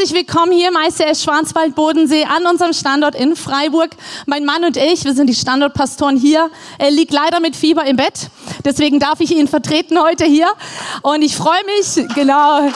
Herzlich willkommen hier im ICS Schwarzwald-Bodensee an unserem Standort in Freiburg. Mein Mann und ich, wir sind die Standortpastoren hier. Er liegt leider mit Fieber im Bett. Deswegen darf ich ihn vertreten heute hier. Und ich freue mich, genau.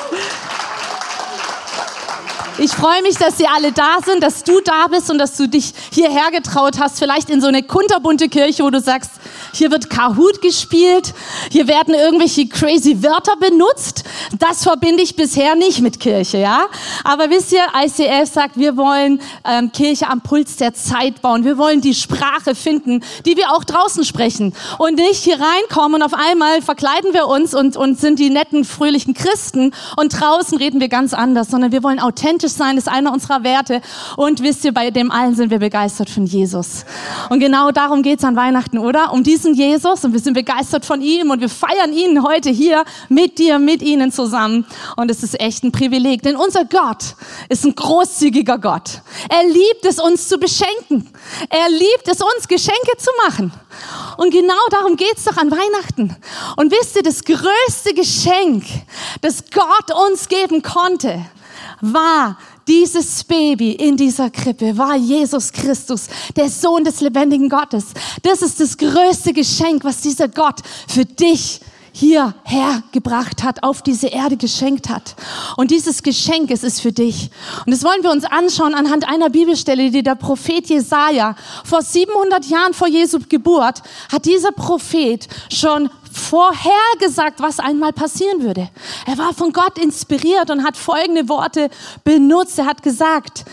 Ich freue mich, dass Sie alle da sind, dass du da bist und dass du dich hierher getraut hast, vielleicht in so eine kunterbunte Kirche, wo du sagst, hier wird Kahoot gespielt, hier werden irgendwelche crazy Wörter benutzt. Das verbinde ich bisher nicht mit Kirche, ja. Aber wisst ihr, ICF sagt, wir wollen ähm, Kirche am Puls der Zeit bauen. Wir wollen die Sprache finden, die wir auch draußen sprechen und nicht hier reinkommen und auf einmal verkleiden wir uns und, und sind die netten, fröhlichen Christen und draußen reden wir ganz anders, sondern wir wollen authentisch sein, ist einer unserer Werte. Und wisst ihr, bei dem allen sind wir begeistert von Jesus. Und genau darum geht's an Weihnachten, oder? Um diesen Jesus und wir sind begeistert von ihm und wir feiern ihn heute hier mit dir, mit ihnen zusammen. Und es ist echt ein Privileg, denn unser Gott ist ein großzügiger Gott. Er liebt es, uns zu beschenken. Er liebt es, uns Geschenke zu machen. Und genau darum geht's doch an Weihnachten. Und wisst ihr, das größte Geschenk, das Gott uns geben konnte, war dieses Baby in dieser Krippe, war Jesus Christus, der Sohn des lebendigen Gottes. Das ist das größte Geschenk, was dieser Gott für dich hierher gebracht hat, auf diese Erde geschenkt hat. Und dieses Geschenk, es ist für dich. Und das wollen wir uns anschauen anhand einer Bibelstelle, die der Prophet Jesaja vor 700 Jahren vor Jesu Geburt hat dieser Prophet schon vorhergesagt, was einmal passieren würde. Er war von Gott inspiriert und hat folgende Worte benutzt. Er hat gesagt,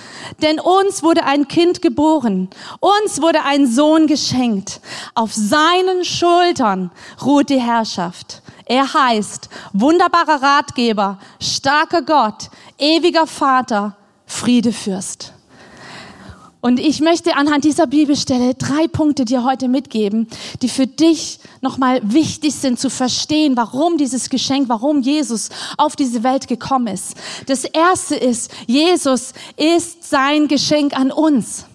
denn uns wurde ein Kind geboren, uns wurde ein Sohn geschenkt. Auf seinen Schultern ruht die Herrschaft. Er heißt wunderbarer Ratgeber, starker Gott, ewiger Vater, Friedefürst. Und ich möchte anhand dieser Bibelstelle drei Punkte dir heute mitgeben, die für dich nochmal wichtig sind zu verstehen, warum dieses Geschenk, warum Jesus auf diese Welt gekommen ist. Das erste ist, Jesus ist sein Geschenk an uns.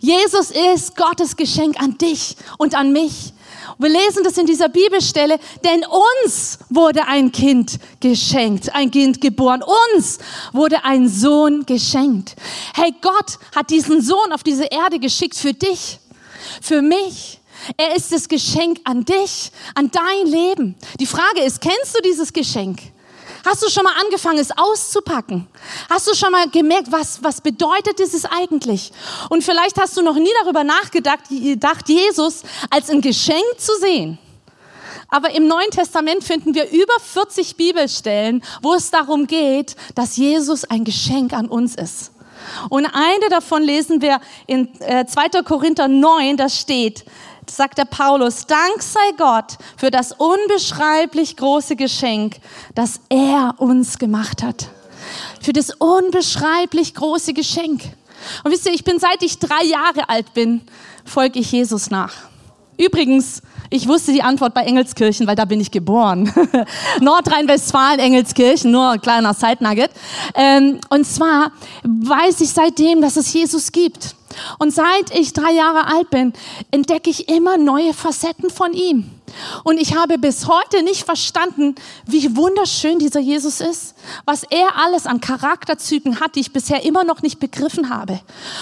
Jesus ist Gottes Geschenk an dich und an mich. Wir lesen das in dieser Bibelstelle, denn uns wurde ein Kind geschenkt, ein Kind geboren. Uns wurde ein Sohn geschenkt. Hey, Gott hat diesen Sohn auf diese Erde geschickt für dich, für mich. Er ist das Geschenk an dich, an dein Leben. Die Frage ist, kennst du dieses Geschenk? Hast du schon mal angefangen, es auszupacken? Hast du schon mal gemerkt, was, was bedeutet dieses eigentlich? Und vielleicht hast du noch nie darüber nachgedacht, gedacht, Jesus als ein Geschenk zu sehen. Aber im Neuen Testament finden wir über 40 Bibelstellen, wo es darum geht, dass Jesus ein Geschenk an uns ist. Und eine davon lesen wir in 2. Äh, Korinther 9, da steht, sagt der Paulus, Dank sei Gott für das unbeschreiblich große Geschenk, das er uns gemacht hat. Für das unbeschreiblich große Geschenk. Und wisst ihr, ich bin seit ich drei Jahre alt bin, folge ich Jesus nach. Übrigens, ich wusste die Antwort bei Engelskirchen, weil da bin ich geboren. Nordrhein-Westfalen, Engelskirchen, nur ein kleiner Side-Nugget. Ähm, und zwar weiß ich seitdem, dass es Jesus gibt. Und seit ich drei Jahre alt bin, entdecke ich immer neue Facetten von ihm. Und ich habe bis heute nicht verstanden, wie wunderschön dieser Jesus ist, was er alles an Charakterzügen hat, die ich bisher immer noch nicht begriffen habe.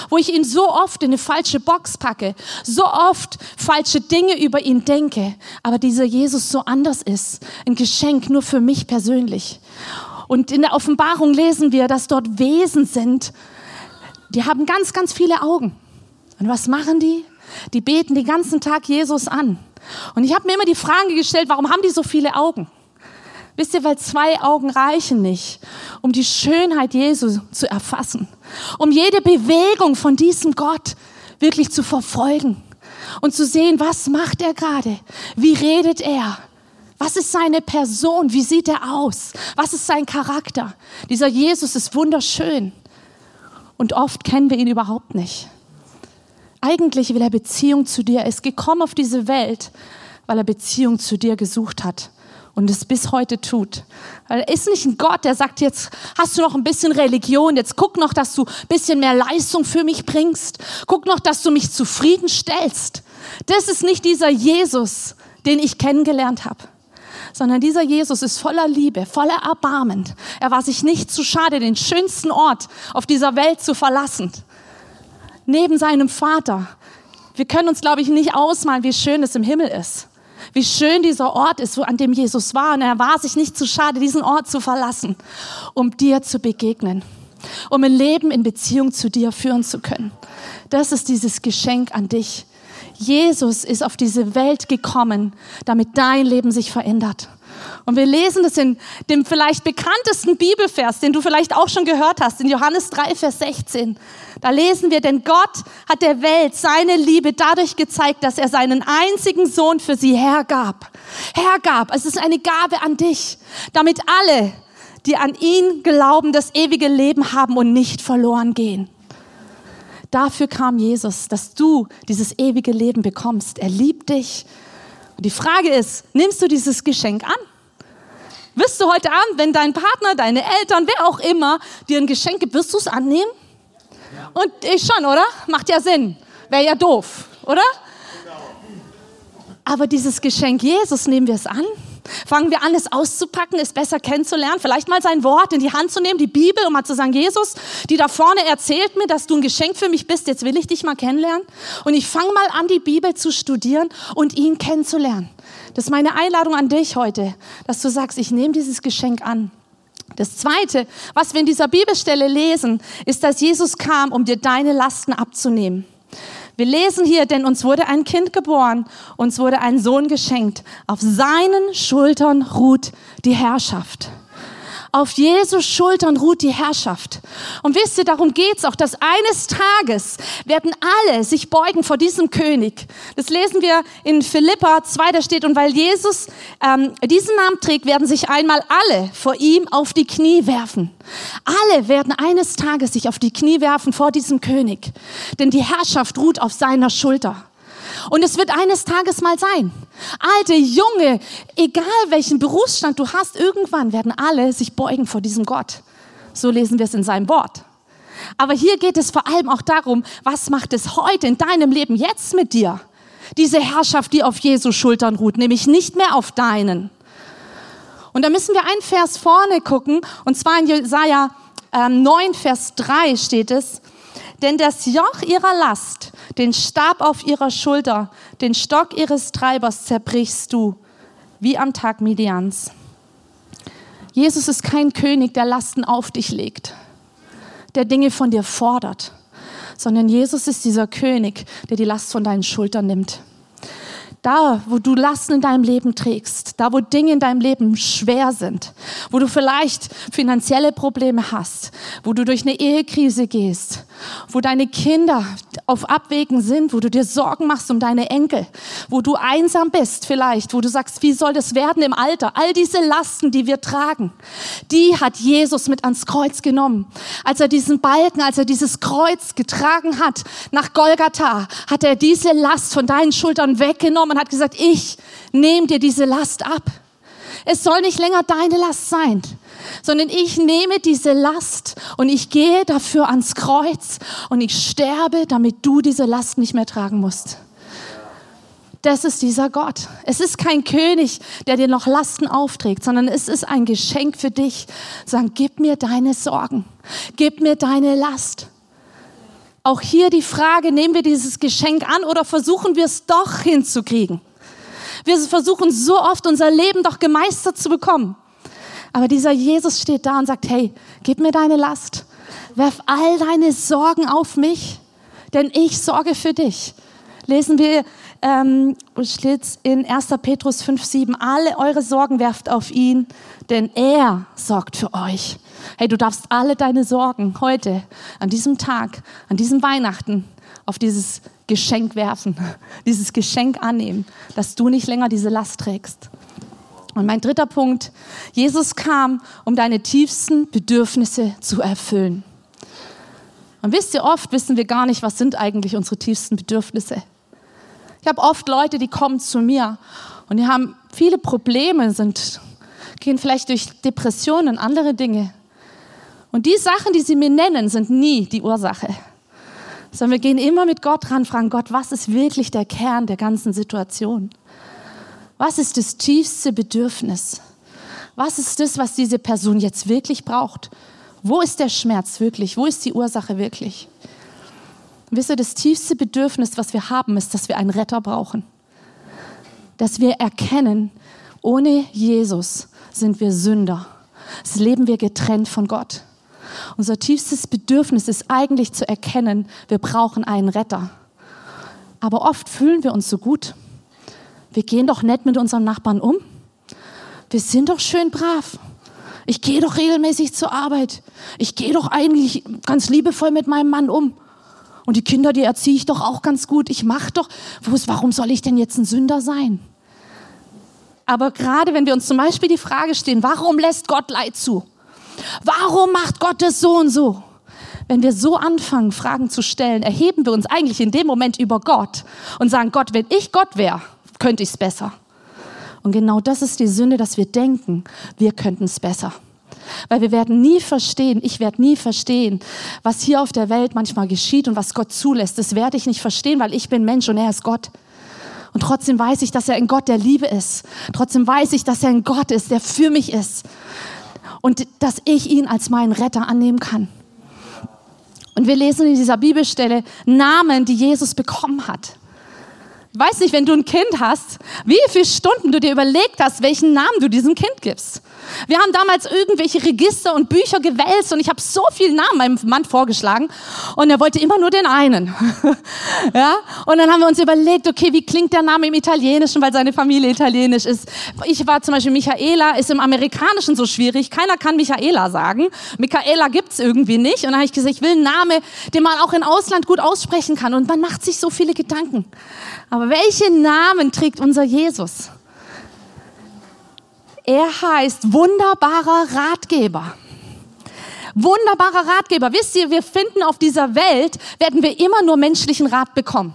Wo ich ihn so oft in eine falsche Box packe, so oft falsche Dinge über ihn denke, aber dieser Jesus so anders ist. Ein Geschenk nur für mich persönlich. Und in der Offenbarung lesen wir, dass dort Wesen sind, die haben ganz, ganz viele Augen. Und was machen die? Die beten den ganzen Tag Jesus an. Und ich habe mir immer die Frage gestellt, warum haben die so viele Augen? Wisst ihr, weil zwei Augen reichen nicht, um die Schönheit Jesu zu erfassen, um jede Bewegung von diesem Gott wirklich zu verfolgen und zu sehen, was macht er gerade, wie redet er, was ist seine Person, wie sieht er aus, was ist sein Charakter. Dieser Jesus ist wunderschön und oft kennen wir ihn überhaupt nicht. Eigentlich will er Beziehung zu dir. Er ist gekommen auf diese Welt, weil er Beziehung zu dir gesucht hat und es bis heute tut. Weil er ist nicht ein Gott, der sagt, jetzt hast du noch ein bisschen Religion, jetzt guck noch, dass du ein bisschen mehr Leistung für mich bringst. Guck noch, dass du mich zufriedenstellst. Das ist nicht dieser Jesus, den ich kennengelernt habe. Sondern dieser Jesus ist voller Liebe, voller Erbarmen. Er war sich nicht zu schade, den schönsten Ort auf dieser Welt zu verlassen. Neben seinem Vater. Wir können uns, glaube ich, nicht ausmalen, wie schön es im Himmel ist. Wie schön dieser Ort ist, wo an dem Jesus war. Und er war sich nicht zu schade, diesen Ort zu verlassen, um dir zu begegnen, um ein Leben in Beziehung zu dir führen zu können. Das ist dieses Geschenk an dich. Jesus ist auf diese Welt gekommen, damit dein Leben sich verändert. Und wir lesen das in dem vielleicht bekanntesten Bibelvers, den du vielleicht auch schon gehört hast, in Johannes 3, Vers 16. Da lesen wir, denn Gott hat der Welt seine Liebe dadurch gezeigt, dass er seinen einzigen Sohn für sie hergab. Hergab, es ist eine Gabe an dich, damit alle, die an ihn glauben, das ewige Leben haben und nicht verloren gehen. Dafür kam Jesus, dass du dieses ewige Leben bekommst. Er liebt dich. Und die Frage ist, nimmst du dieses Geschenk an? Wirst du heute Abend, wenn dein Partner, deine Eltern, wer auch immer dir ein Geschenk gibt, wirst du es annehmen? Ja. Und ich schon, oder? Macht ja Sinn. Wäre ja doof, oder? Aber dieses Geschenk Jesus, nehmen wir es an? Fangen wir an, es auszupacken, es besser kennenzulernen, vielleicht mal sein Wort in die Hand zu nehmen, die Bibel, um mal zu sagen, Jesus, die da vorne erzählt mir, dass du ein Geschenk für mich bist, jetzt will ich dich mal kennenlernen. Und ich fange mal an, die Bibel zu studieren und ihn kennenzulernen. Das ist meine Einladung an dich heute, dass du sagst, ich nehme dieses Geschenk an. Das Zweite, was wir in dieser Bibelstelle lesen, ist, dass Jesus kam, um dir deine Lasten abzunehmen. Wir lesen hier, denn uns wurde ein Kind geboren, uns wurde ein Sohn geschenkt. Auf seinen Schultern ruht die Herrschaft. Auf Jesus Schultern ruht die Herrschaft. Und wisst ihr, darum geht's auch, dass eines Tages werden alle sich beugen vor diesem König. Das lesen wir in Philippa 2, da steht, und weil Jesus ähm, diesen Namen trägt, werden sich einmal alle vor ihm auf die Knie werfen. Alle werden eines Tages sich auf die Knie werfen vor diesem König. Denn die Herrschaft ruht auf seiner Schulter. Und es wird eines Tages mal sein. Alte, junge, egal welchen Berufsstand du hast, irgendwann werden alle sich beugen vor diesem Gott. So lesen wir es in seinem Wort. Aber hier geht es vor allem auch darum, was macht es heute in deinem Leben jetzt mit dir? Diese Herrschaft, die auf Jesu Schultern ruht, nämlich nicht mehr auf deinen. Und da müssen wir einen Vers vorne gucken, und zwar in Jesaja ähm, 9, Vers 3 steht es, denn das Joch ihrer Last den Stab auf ihrer Schulter, den Stock ihres Treibers zerbrichst du, wie am Tag Midians. Jesus ist kein König, der Lasten auf dich legt, der Dinge von dir fordert, sondern Jesus ist dieser König, der die Last von deinen Schultern nimmt. Da, wo du Lasten in deinem Leben trägst, da, wo Dinge in deinem Leben schwer sind, wo du vielleicht finanzielle Probleme hast, wo du durch eine Ehekrise gehst, wo deine Kinder auf Abwägen sind, wo du dir Sorgen machst um deine Enkel, wo du einsam bist vielleicht, wo du sagst, wie soll das werden im Alter? All diese Lasten, die wir tragen, die hat Jesus mit ans Kreuz genommen. Als er diesen Balken, als er dieses Kreuz getragen hat nach Golgatha, hat er diese Last von deinen Schultern weggenommen und hat gesagt, ich nehme dir diese Last ab. Es soll nicht länger deine Last sein, sondern ich nehme diese Last und ich gehe dafür ans Kreuz und ich sterbe, damit du diese Last nicht mehr tragen musst. Das ist dieser Gott. Es ist kein König, der dir noch Lasten aufträgt, sondern es ist ein Geschenk für dich. Sagen, gib mir deine Sorgen, gib mir deine Last. Auch hier die Frage, nehmen wir dieses Geschenk an oder versuchen wir es doch hinzukriegen? Wir versuchen so oft unser Leben doch gemeistert zu bekommen. Aber dieser Jesus steht da und sagt, hey, gib mir deine Last. Werf all deine Sorgen auf mich, denn ich sorge für dich. Lesen wir ähm, steht in 1. Petrus 5, 7, alle eure Sorgen werft auf ihn, denn er sorgt für euch. Hey, du darfst alle deine Sorgen heute, an diesem Tag, an diesem Weihnachten auf dieses Geschenk werfen, dieses Geschenk annehmen, dass du nicht länger diese Last trägst. Und mein dritter Punkt, Jesus kam, um deine tiefsten Bedürfnisse zu erfüllen. Und wisst ihr, oft wissen wir gar nicht, was sind eigentlich unsere tiefsten Bedürfnisse. Ich habe oft Leute, die kommen zu mir und die haben viele Probleme, sind, gehen vielleicht durch Depressionen und andere Dinge. Und die Sachen, die sie mir nennen, sind nie die Ursache. Sondern wir gehen immer mit Gott ran, fragen Gott, was ist wirklich der Kern der ganzen Situation? Was ist das tiefste Bedürfnis? Was ist das, was diese Person jetzt wirklich braucht? Wo ist der Schmerz wirklich? Wo ist die Ursache wirklich? Wisst ihr, das tiefste Bedürfnis, was wir haben, ist, dass wir einen Retter brauchen. Dass wir erkennen, ohne Jesus sind wir Sünder. Das leben wir getrennt von Gott. Unser tiefstes Bedürfnis ist eigentlich zu erkennen, wir brauchen einen Retter. Aber oft fühlen wir uns so gut. Wir gehen doch nett mit unserem Nachbarn um. Wir sind doch schön brav. Ich gehe doch regelmäßig zur Arbeit. Ich gehe doch eigentlich ganz liebevoll mit meinem Mann um. Und die Kinder, die erziehe ich doch auch ganz gut. Ich mache doch. Warum soll ich denn jetzt ein Sünder sein? Aber gerade wenn wir uns zum Beispiel die Frage stellen, warum lässt Gott Leid zu? Warum macht Gott es so und so? Wenn wir so anfangen, Fragen zu stellen, erheben wir uns eigentlich in dem Moment über Gott und sagen, Gott, wenn ich Gott wäre, könnte ich es besser. Und genau das ist die Sünde, dass wir denken, wir könnten es besser. Weil wir werden nie verstehen, ich werde nie verstehen, was hier auf der Welt manchmal geschieht und was Gott zulässt. Das werde ich nicht verstehen, weil ich bin Mensch und er ist Gott. Und trotzdem weiß ich, dass er ein Gott der Liebe ist. Trotzdem weiß ich, dass er ein Gott ist, der für mich ist. Und dass ich ihn als meinen Retter annehmen kann. Und wir lesen in dieser Bibelstelle Namen, die Jesus bekommen hat. Ich weiß nicht, wenn du ein Kind hast, wie viele Stunden du dir überlegt hast, welchen Namen du diesem Kind gibst. Wir haben damals irgendwelche Register und Bücher gewälzt und ich habe so viele Namen meinem Mann vorgeschlagen und er wollte immer nur den einen. ja? Und dann haben wir uns überlegt, okay, wie klingt der Name im Italienischen, weil seine Familie italienisch ist. Ich war zum Beispiel Michaela, ist im Amerikanischen so schwierig. Keiner kann Michaela sagen. Michaela gibt's irgendwie nicht. Und dann habe ich gesagt, ich will einen Namen, den man auch im Ausland gut aussprechen kann. Und man macht sich so viele Gedanken. Aber welchen Namen trägt unser Jesus? Er heißt wunderbarer Ratgeber. Wunderbarer Ratgeber. Wisst ihr, wir finden auf dieser Welt, werden wir immer nur menschlichen Rat bekommen.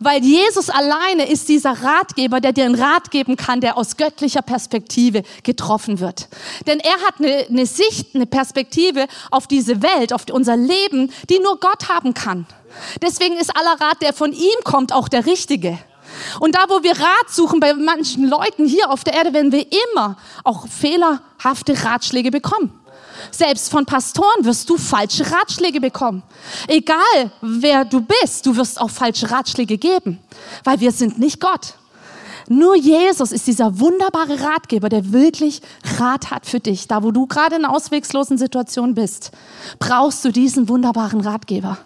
Weil Jesus alleine ist dieser Ratgeber, der dir einen Rat geben kann, der aus göttlicher Perspektive getroffen wird. Denn er hat eine, eine Sicht, eine Perspektive auf diese Welt, auf unser Leben, die nur Gott haben kann. Deswegen ist aller Rat, der von ihm kommt, auch der richtige. Und da, wo wir Rat suchen bei manchen Leuten hier auf der Erde, werden wir immer auch fehlerhafte Ratschläge bekommen. Selbst von Pastoren wirst du falsche Ratschläge bekommen. Egal wer du bist, du wirst auch falsche Ratschläge geben, weil wir sind nicht Gott. Nur Jesus ist dieser wunderbare Ratgeber, der wirklich Rat hat für dich. Da, wo du gerade in einer auswegslosen Situation bist, brauchst du diesen wunderbaren Ratgeber.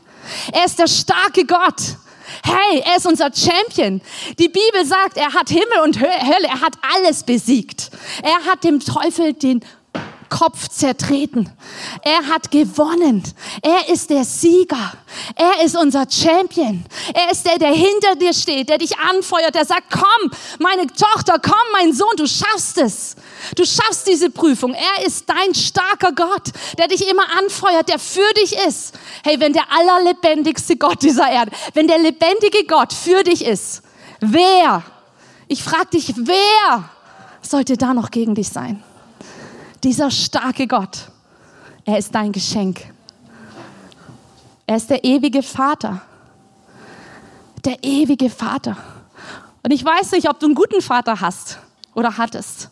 Er ist der starke Gott. Hey, er ist unser Champion. Die Bibel sagt, er hat Himmel und Hölle, er hat alles besiegt. Er hat dem Teufel den Kopf zertreten. Er hat gewonnen. Er ist der Sieger. Er ist unser Champion. Er ist der, der hinter dir steht, der dich anfeuert, der sagt, komm, meine Tochter, komm, mein Sohn, du schaffst es. Du schaffst diese Prüfung. Er ist dein starker Gott, der dich immer anfeuert, der für dich ist. Hey, wenn der allerlebendigste Gott dieser Erde, wenn der lebendige Gott für dich ist, wer, ich frage dich, wer sollte da noch gegen dich sein? Dieser starke Gott, er ist dein Geschenk. Er ist der ewige Vater. Der ewige Vater. Und ich weiß nicht, ob du einen guten Vater hast oder hattest.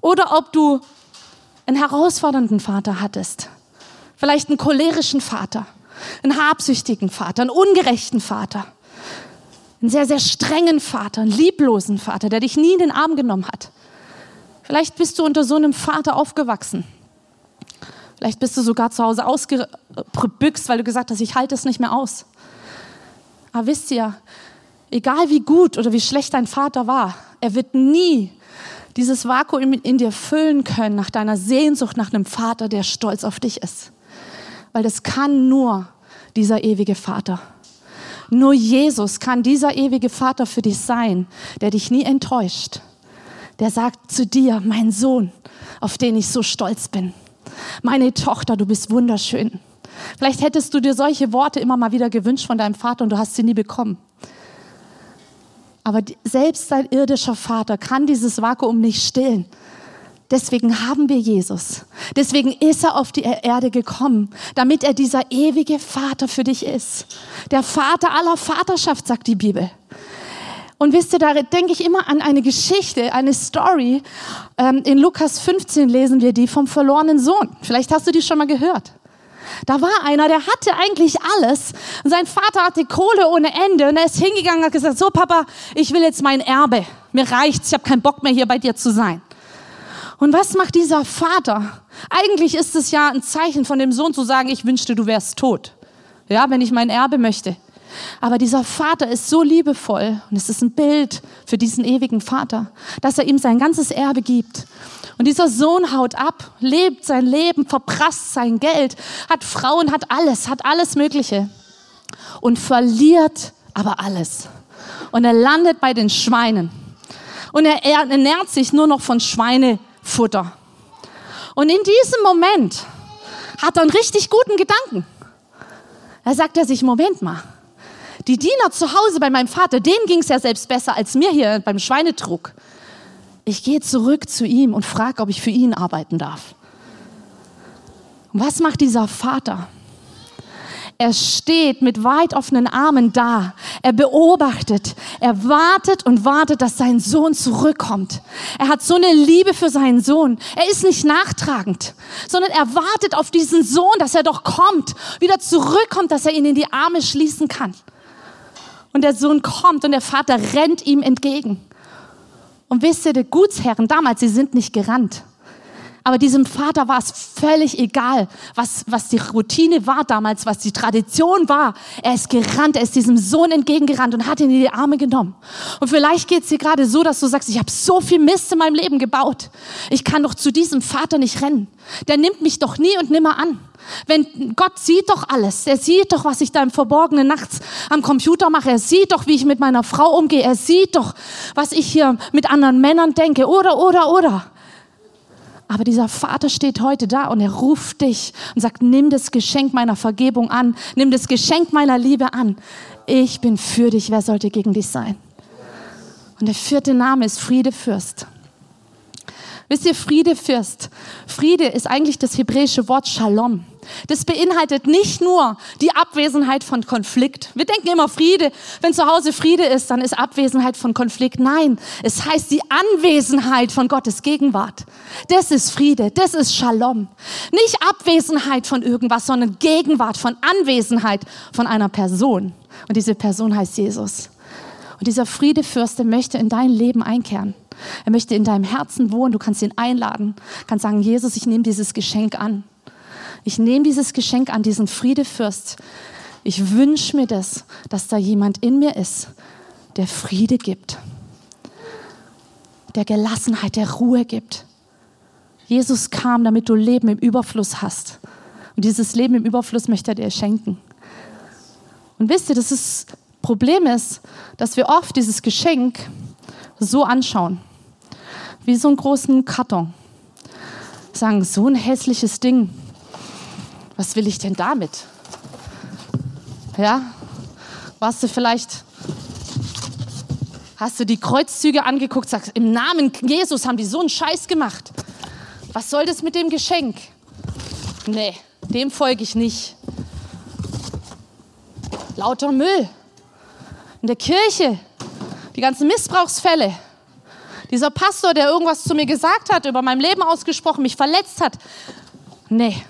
Oder ob du einen herausfordernden Vater hattest. Vielleicht einen cholerischen Vater, einen habsüchtigen Vater, einen ungerechten Vater. Einen sehr, sehr strengen Vater, einen lieblosen Vater, der dich nie in den Arm genommen hat. Vielleicht bist du unter so einem Vater aufgewachsen. Vielleicht bist du sogar zu Hause ausgebüxt, weil du gesagt hast, ich halte es nicht mehr aus. Aber wisst ihr, egal wie gut oder wie schlecht dein Vater war, er wird nie dieses Vakuum in dir füllen können nach deiner Sehnsucht nach einem Vater, der stolz auf dich ist. Weil das kann nur dieser ewige Vater. Nur Jesus kann dieser ewige Vater für dich sein, der dich nie enttäuscht, der sagt zu dir, mein Sohn, auf den ich so stolz bin. Meine Tochter, du bist wunderschön. Vielleicht hättest du dir solche Worte immer mal wieder gewünscht von deinem Vater und du hast sie nie bekommen. Aber selbst dein irdischer Vater kann dieses Vakuum nicht stillen. Deswegen haben wir Jesus. Deswegen ist er auf die Erde gekommen, damit er dieser ewige Vater für dich ist. Der Vater aller Vaterschaft, sagt die Bibel. Und wisst ihr, da denke ich immer an eine Geschichte, eine Story. Ähm, in Lukas 15 lesen wir die vom verlorenen Sohn. Vielleicht hast du die schon mal gehört. Da war einer, der hatte eigentlich alles. Und sein Vater hatte Kohle ohne Ende. Und er ist hingegangen und hat gesagt, so Papa, ich will jetzt mein Erbe. Mir reicht's, ich habe keinen Bock mehr hier bei dir zu sein. Und was macht dieser Vater? Eigentlich ist es ja ein Zeichen von dem Sohn zu sagen, ich wünschte, du wärst tot. Ja, wenn ich mein Erbe möchte. Aber dieser Vater ist so liebevoll und es ist ein Bild für diesen ewigen Vater, dass er ihm sein ganzes Erbe gibt. Und dieser Sohn haut ab, lebt sein Leben, verprasst sein Geld, hat Frauen, hat alles, hat alles Mögliche und verliert aber alles. Und er landet bei den Schweinen. Und er ernährt sich nur noch von Schweinefutter. Und in diesem Moment hat er einen richtig guten Gedanken. Da sagt er sich, Moment mal, die Diener zu Hause bei meinem Vater, denen ging es ja selbst besser als mir hier beim Schweinetrug. Ich gehe zurück zu ihm und frage, ob ich für ihn arbeiten darf. Und was macht dieser Vater? Er steht mit weit offenen Armen da. Er beobachtet. Er wartet und wartet, dass sein Sohn zurückkommt. Er hat so eine Liebe für seinen Sohn. Er ist nicht nachtragend, sondern er wartet auf diesen Sohn, dass er doch kommt, wieder zurückkommt, dass er ihn in die Arme schließen kann. Und der Sohn kommt und der Vater rennt ihm entgegen. Und wisst ihr, die Gutsherren damals, sie sind nicht gerannt. Aber diesem Vater war es völlig egal, was, was die Routine war damals, was die Tradition war. Er ist gerannt, er ist diesem Sohn entgegengerannt und hat ihn in die Arme genommen. Und vielleicht geht es dir gerade so, dass du sagst, ich habe so viel Mist in meinem Leben gebaut. Ich kann doch zu diesem Vater nicht rennen. Der nimmt mich doch nie und nimmer an. Wenn Gott sieht doch alles, er sieht doch, was ich da im Verborgenen nachts am Computer mache, er sieht doch, wie ich mit meiner Frau umgehe, er sieht doch, was ich hier mit anderen Männern denke, oder, oder, oder. Aber dieser Vater steht heute da und er ruft dich und sagt, nimm das Geschenk meiner Vergebung an, nimm das Geschenk meiner Liebe an. Ich bin für dich, wer sollte gegen dich sein? Und der vierte Name ist Friedefürst. Wisst ihr, Friedefürst. Friede ist eigentlich das hebräische Wort Shalom. Das beinhaltet nicht nur die Abwesenheit von Konflikt. Wir denken immer Friede. Wenn zu Hause Friede ist, dann ist Abwesenheit von Konflikt. Nein, es heißt die Anwesenheit von Gottes Gegenwart. Das ist Friede, das ist Shalom. Nicht Abwesenheit von irgendwas, sondern Gegenwart von Anwesenheit von einer Person. Und diese Person heißt Jesus. Und dieser Friedefürst, der möchte in dein Leben einkehren. Er möchte in deinem Herzen wohnen. Du kannst ihn einladen, kannst sagen, Jesus, ich nehme dieses Geschenk an. Ich nehme dieses Geschenk an, diesen Friedefürst. Ich wünsche mir das, dass da jemand in mir ist, der Friede gibt, der Gelassenheit, der Ruhe gibt. Jesus kam, damit du Leben im Überfluss hast. Und dieses Leben im Überfluss möchte er dir schenken. Und wisst ihr, das ist, Problem ist, dass wir oft dieses Geschenk so anschauen, wie so einen großen Karton. Sagen, so ein hässliches Ding, was will ich denn damit? Ja, warst du vielleicht, hast du die Kreuzzüge angeguckt, sagst, im Namen Jesus haben die so einen Scheiß gemacht. Was soll das mit dem Geschenk? Nee, dem folge ich nicht. Lauter Müll. In der Kirche, die ganzen Missbrauchsfälle. Dieser Pastor, der irgendwas zu mir gesagt hat, über mein Leben ausgesprochen, mich verletzt hat. Nee,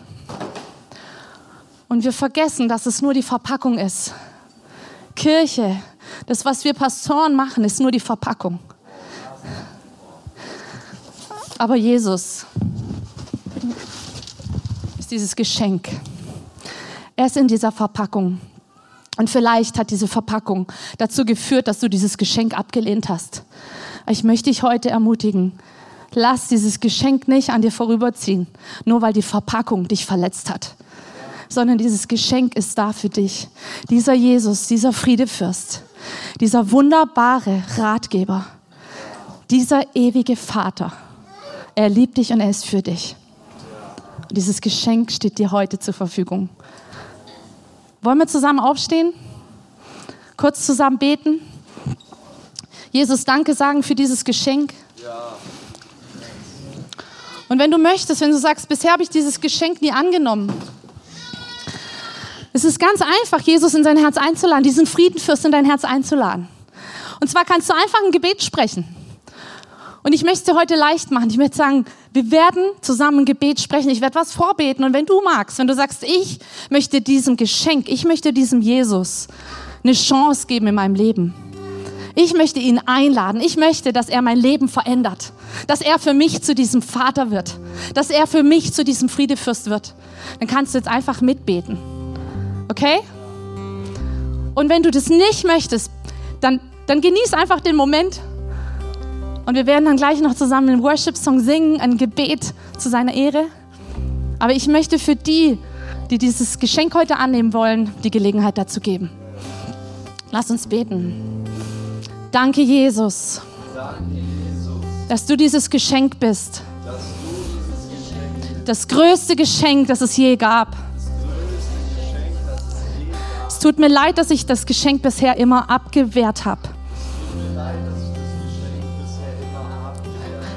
und wir vergessen, dass es nur die Verpackung ist. Kirche, das, was wir Pastoren machen, ist nur die Verpackung. Aber Jesus ist dieses Geschenk. Er ist in dieser Verpackung. Und vielleicht hat diese Verpackung dazu geführt, dass du dieses Geschenk abgelehnt hast. Ich möchte dich heute ermutigen, lass dieses Geschenk nicht an dir vorüberziehen, nur weil die Verpackung dich verletzt hat sondern dieses Geschenk ist da für dich. Dieser Jesus, dieser Friedefürst, dieser wunderbare Ratgeber, dieser ewige Vater, er liebt dich und er ist für dich. Und dieses Geschenk steht dir heute zur Verfügung. Wollen wir zusammen aufstehen? Kurz zusammen beten? Jesus, danke sagen für dieses Geschenk. Und wenn du möchtest, wenn du sagst, bisher habe ich dieses Geschenk nie angenommen, es ist ganz einfach, Jesus in sein Herz einzuladen, diesen Friedenfürst in dein Herz einzuladen. Und zwar kannst du einfach ein Gebet sprechen. Und ich möchte es dir heute leicht machen. Ich möchte sagen, wir werden zusammen ein Gebet sprechen. Ich werde was vorbeten. Und wenn du magst, wenn du sagst, ich möchte diesem Geschenk, ich möchte diesem Jesus eine Chance geben in meinem Leben. Ich möchte ihn einladen. Ich möchte, dass er mein Leben verändert. Dass er für mich zu diesem Vater wird. Dass er für mich zu diesem Friedefürst wird. Dann kannst du jetzt einfach mitbeten. Okay? Und wenn du das nicht möchtest, dann, dann genieß einfach den Moment. Und wir werden dann gleich noch zusammen einen Worship-Song singen, ein Gebet zu seiner Ehre. Aber ich möchte für die, die dieses Geschenk heute annehmen wollen, die Gelegenheit dazu geben. Lass uns beten. Danke, Jesus, dass du dieses Geschenk bist. Das größte Geschenk, das es je gab. Es tut mir leid, dass ich das Geschenk bisher immer abgewehrt habe.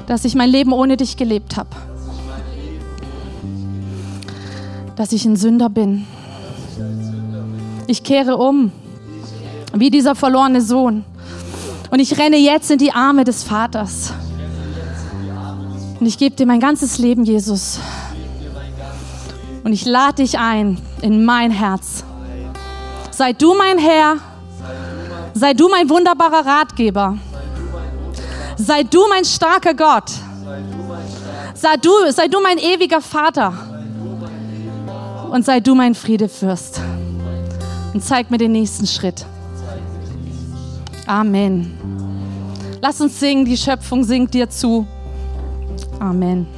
Dass ich mein Leben ohne dich gelebt habe. Dass ich ein Sünder bin. Ich kehre um, wie dieser verlorene Sohn. Und ich renne jetzt in die Arme des Vaters. Und ich gebe dir mein ganzes Leben, Jesus. Und ich lade dich ein in mein Herz. Sei du mein Herr. Sei du mein wunderbarer Ratgeber. Sei du mein starker Gott. Sei du, sei du mein ewiger Vater. Und sei du mein Friedefürst. Und zeig mir den nächsten Schritt. Amen. Lass uns singen, die Schöpfung singt dir zu. Amen.